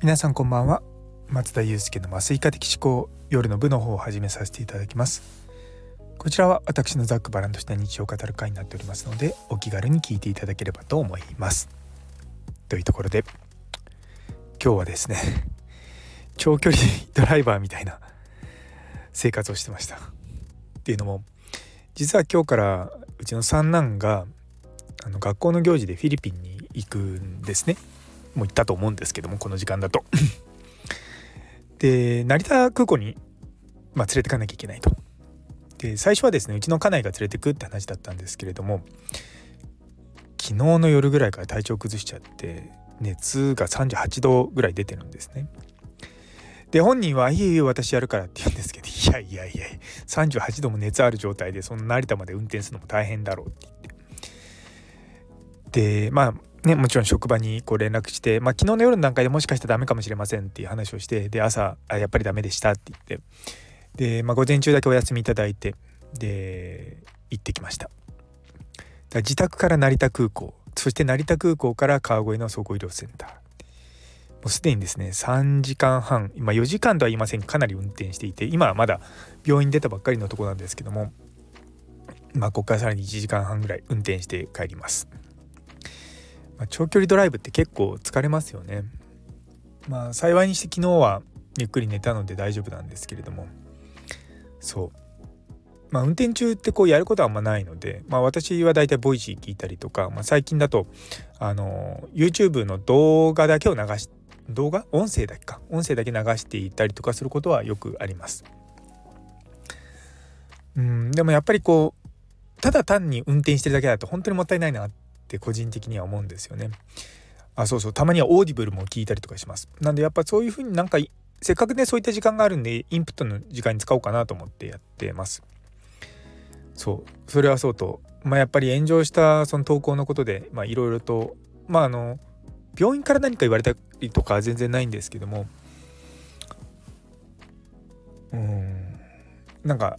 皆さんこんばんは。松田祐介の麻酔科的思考夜の部の方を始めさせていただきます。こちらは私のざっくばらんとした日常を語る会になっておりますのでお気軽に聞いていただければと思います。というところで今日はですね 長距離ドライバーみたいな生活をしてました。っていうのも実は今日からうちの三男があの学校の行事でフィリピンに行くんですね。もう行ったと思うんですけどもこの時間だと。で成田空港に、まあ、連れてかなきゃいけないと。で最初はですねうちの家内が連れてくって話だったんですけれども昨日の夜ぐらいから体調崩しちゃって熱が38度ぐらい出てるんですね。で本人は「いえいえ私やるから」って言うんですけど「いやいやいや38度も熱ある状態でその成田まで運転するのも大変だろう」って言って。でまあね、もちろん職場にこう連絡して、まあ、昨日の夜の段階でもしかしたらダメかもしれませんっていう話をしてで朝あやっぱりダメでしたって言って。で、まあ、午前中だけお休みいただいてで行ってきました。だ自宅から成田空港そして成田空港から川越の総合医療センター。もうすでにですね3時間半今4時間とは言いません。かなり運転していて今はまだ病院出たばっかりのとこなんですけどもまあここからさらに1時間半ぐらい運転して帰ります。まあ、長距離ドライブって結構疲れますよね。まあ幸いにして昨日はゆっくり寝たので大丈夫なんですけれども。そう。まあ運転中ってこうやることはあんまないのでまあ私はだいたい Voicy 聞いたりとか、まあ、最近だとあの YouTube の動画だけを流し動画？音声だけか。音声だけ流していたりとかすることはよくあります。うん。でもやっぱりこうただ単に運転してるだけだと本当にもったいないなっって個人的には思うんですよね。あそうそうたまには Audible も聞いたりとかします。なんでやっぱそういう風になんかせっかくねそういった時間があるんでインプットの時間に使おうかなと思ってやってます。そうそれはそうとまあやっぱり炎上したその投稿のことでまあいろいろとまああの病院から何か言われたりとか全然ないんですけどもうんなんか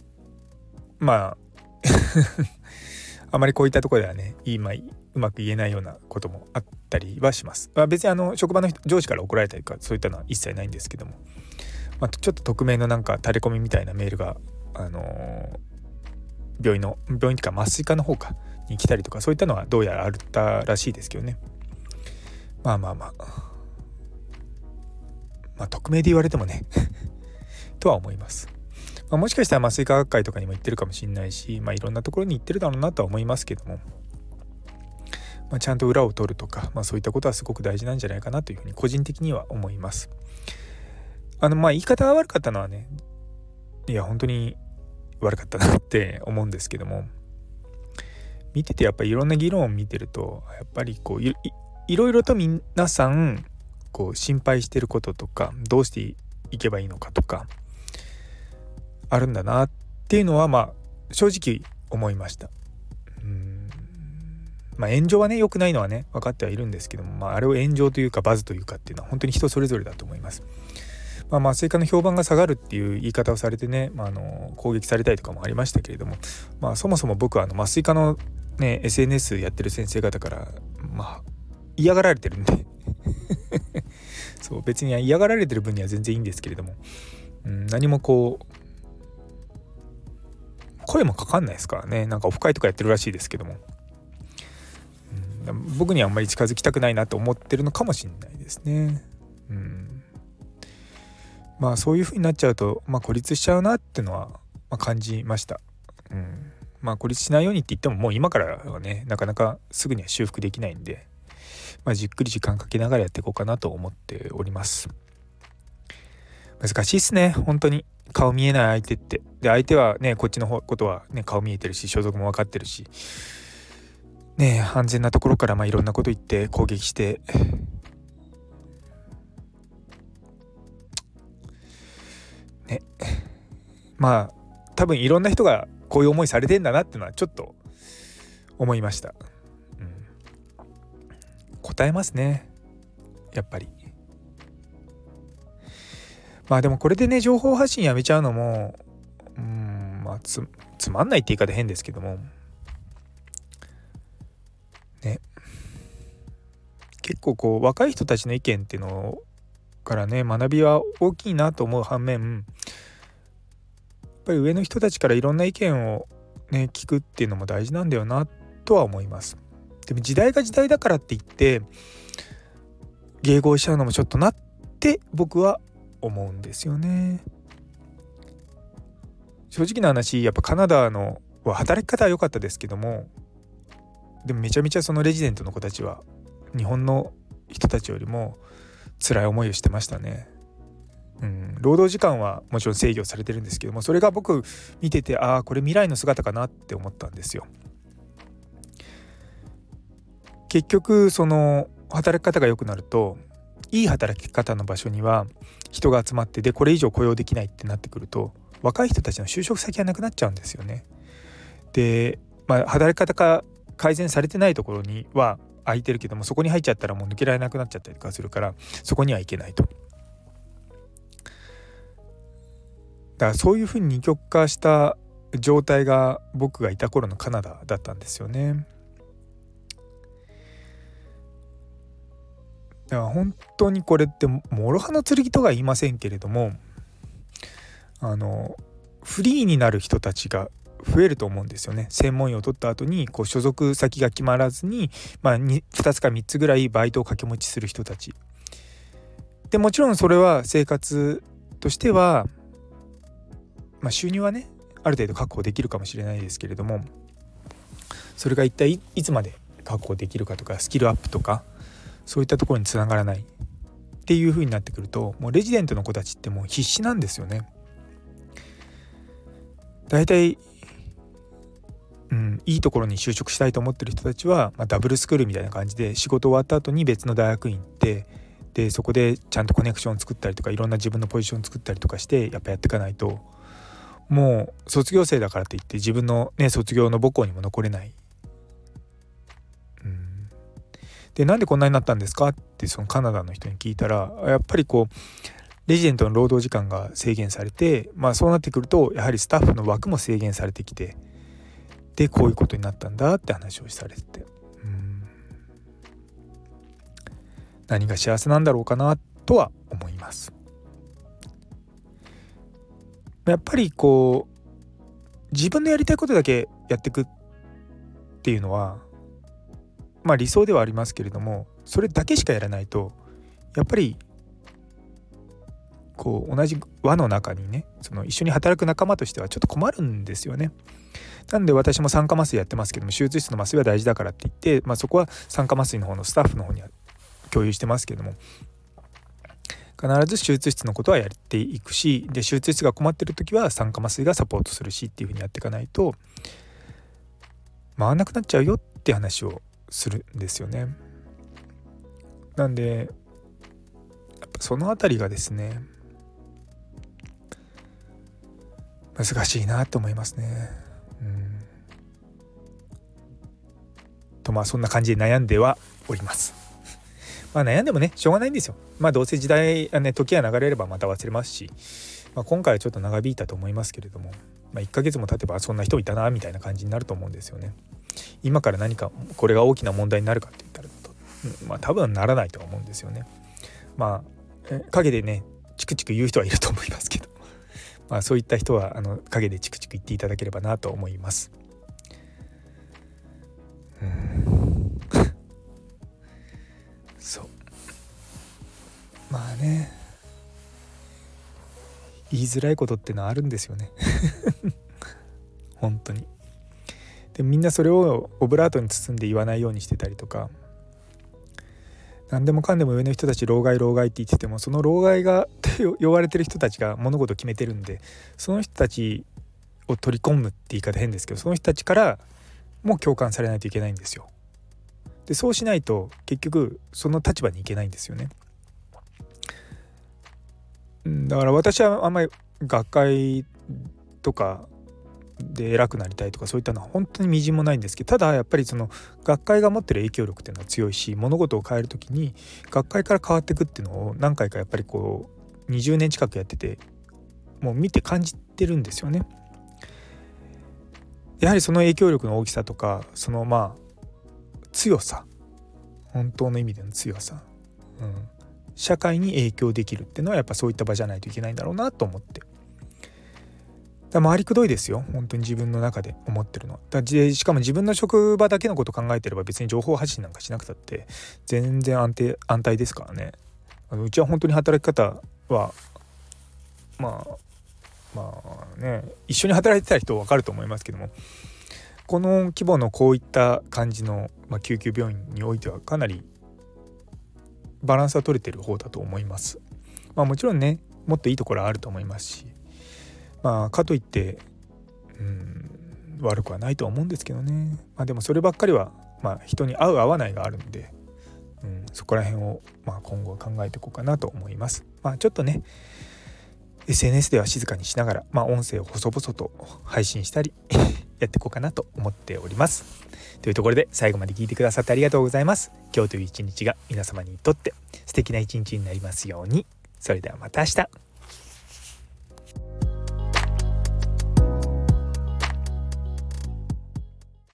まああまりこういったところではねいいまいうまく言えないようなこともあったりはします。まあ、別にあの職場の上司から怒られたりとかそういったのは一切ないんですけども、まあ、ちょっと匿名のなんか垂れ込みみたいなメールが、あのー、病院の病院というか麻酔科の方かに来たりとかそういったのはどうやらあったらしいですけどねまあまあまあまあ匿名で言われてもね とは思います。まあ、もしかしたら麻酔科学会とかにも行ってるかもしれないし、まあ、いろんなところに行ってるだろうなとは思いますけども、まあ、ちゃんと裏を取るとか、まあ、そういったことはすごく大事なんじゃないかなというふうに個人的には思います。あのまあ言い方が悪かったのはねいや本当に悪かったなって思うんですけども見ててやっぱりいろんな議論を見てるとやっぱりこういろいろと皆さんこう心配してることとかどうしていけばいいのかとかあるんだなっていうのはまあ正直思いました。うんまあ炎上はね良くないのはね分かってはいるんですけども、まあ、あれを炎上というかバズというかっていうのは本当に人それぞれだと思います。まあ、麻酔科の評判が下がるっていう言い方をされてね、まあ、あの攻撃されたりとかもありましたけれども、まあ、そもそも僕はあの麻酔科の、ね、SNS やってる先生方からまあ嫌がられてるんで そう別に嫌がられてる分には全然いいんですけれども、うん、何もこう声もかかんないですからねなんかオフ会とかやってるらしいですけども、うん、僕にはあんまり近づきたくないなと思ってるのかもしれないですね。うん、まあそういう風になっちゃうと、まあ、孤立しちゃうなっていうのは、まあ、感じました。うんまあ孤立しないようにって言ってももう今からはねなかなかすぐには修復できないんで、まあ、じっくり時間かけながらやっていこうかなと思っております。難しいっすね。本当に。顔見えない相手って。で相手はねこっちのことはね顔見えてるし所属も分かってるし。ね安全なところからまあいろんなこと言って攻撃して。ね。まあ多分いろんな人がこういう思いされてんだなってのはちょっと思いました、うん、答えますね。やっぱり。まあでもこれでね情報発信やめちゃうのもうんまあつつまんないって言い方変ですけどもね結構こう若い人たちの意見っていうのからね学びは大きいなと思う反面やっぱり上の人たちからいろんな意見をね聞くっていうのも大事なんだよなとは思います。でも時代が時代だからって言って迎合しちゃうのもちょっとなって僕は思うんですよね。正直な話やっぱカナダのは働き方は良かったですけどもでもめちゃめちゃそのレジデントの子たちは日本の人たちよりも辛い思いをしてましたね。うん、労働時間はもちろん制御されてるんですけどもそれが僕見ててああこれ未来の姿かなって思ったんですよ。結局その働き方が良くなるといい働き方の場所には人が集まってでこれ以上雇用できないってなってくると若い人たちの就職先がなくなっちゃうんですよね。で、まあ、働き方が改善されてないところには空いてるけどもそこに入っちゃったらもう抜けられなくなっちゃったりとかするからそこには行けないと。だからそういうふうに二極化した状態が僕がいた頃のカナダだったんですよね。だから本当にこれって諸刃の剣とは言いませんけれどもあのフリーになる人たちが増えると思うんですよね。専門医を取った後にこう所属先が決まらずに、まあ2、2, つか3つぐらいバイトを掛け持ちする人たち。でもちろんそれは生活としては、まあ、収入はねある程度確保できるかもしれないですけれどもそれが一体いつまで確保できるかとかスキルアップとかそういったところにつながらないっていう風になってくるともうレジデントの子たちってもう必死なんですよね。大体うん、いいところに就職したいと思ってる人たちは、まあ、ダブルスクールみたいな感じで仕事終わった後に別の大学院行ってでそこでちゃんとコネクション作ったりとかいろんな自分のポジション作ったりとかしてやっぱやっていかないともう卒業生だからといって自分のね卒業の母校にも残れない。でなんでこんなになったんですか？ってそのカナダの人に聞いたらやっぱりこうレジデントの労働時間が制限されてまあそうなってくるとやはりスタッフの枠も制限されてきて。でこういうことになったんだって話をされてうん。何が幸せなんだろうかな？とは思います。やっぱりこう自分のやりたいことだけやってくっていうのはまあ理想ではありますけれどもそれだけしかやらないとやっぱりこう同じ輪の中にねその一緒に働く仲間としてはちょっと困るんですよね。なんで私も酸化麻酔やってますけども手術室の麻酔は大事だからって言って、まあ、そこは酸化麻酔の方のスタッフの方には共有してますけども必ず手術室のことはやっていくしで手術室が困ってる時は酸化麻酔がサポートするしっていうふうにやっていかないと回らなくなっちゃうよって話をするんですよね。なんでやっぱその辺りがですね難しいなと思いますね。うんとまあそんな感じで悩んではおります。まあ悩んでもねしょうがないんですよ。まあどうせ時代ね時が流れればまた忘れますし、まあ、今回はちょっと長引いたと思いますけれども、まあ、1ヶ月も経てばそんな人いたなみたいな感じになると思うんですよね。今から何かこれが大きな問題になるかって言ったらまあ多分ならないとは思うんですよね。まあ陰でねチクチク言う人はいると思いますけど、まあ、そういった人はあの陰でチクチク言っていただければなと思います。うん。そう。まあね。言いづらいことってのはあるんですよね。本当に。でみんなそれをオブラートに包んで言わないようにしてたりとか何でもかんでも上の人たち老害老害って言っててもその老害がって呼ばれてる人たちが物事を決めてるんでその人たちを取り込むって言い方変ですけどその人たちからも共感されないといけないんですよ。でそうしないと結局その立場にいけないんですよね。だから私はあんまり学会とかで偉くなりたいとかそういったのは本当にみじんもないんですけどただやっぱりその学会が持ってる影響力っていうのは強いし物事を変える時に学会から変わっていくっていうのを何回かやっぱりこう20年近くやっててもう見て感じてるんですよね。やはりその影響力の大きさとかそのまあ強さ。本当の意味での強さ、うん、社会に影響できるっていうのはやっぱそういった場じゃないといけないんだろうなと思って。だ回りくどいですよ。本当に自分の中で思ってるのは。だしかも自分の職場だけのこと考えてれば別に情報発信なんかしなくたって全然安定安泰ですからね。あのうちは本当に働き方はまあまあね一緒に働いてた人分かると思いますけどもこの規模のこういった感じの、まあ、救急病院においてはかなりバランスは取れてる方だと思います。まあ、もちろんねもっといいところはあると思いますしまあかといってうん悪くはないとは思うんですけどね、まあ、でもそればっかりは、まあ、人に合う合わないがあるんで、うん、そこら辺を、まあ、今後は考えていこうかなと思います。まあ、ちょっとね SNS では静かにしながら、まあ、音声を細々と配信したり やっていこうかなと思っております。というところで最後まで聞いてくださってありがとうございます。今日という一日が皆様にとって素敵な一日になりますように。それではまた明日。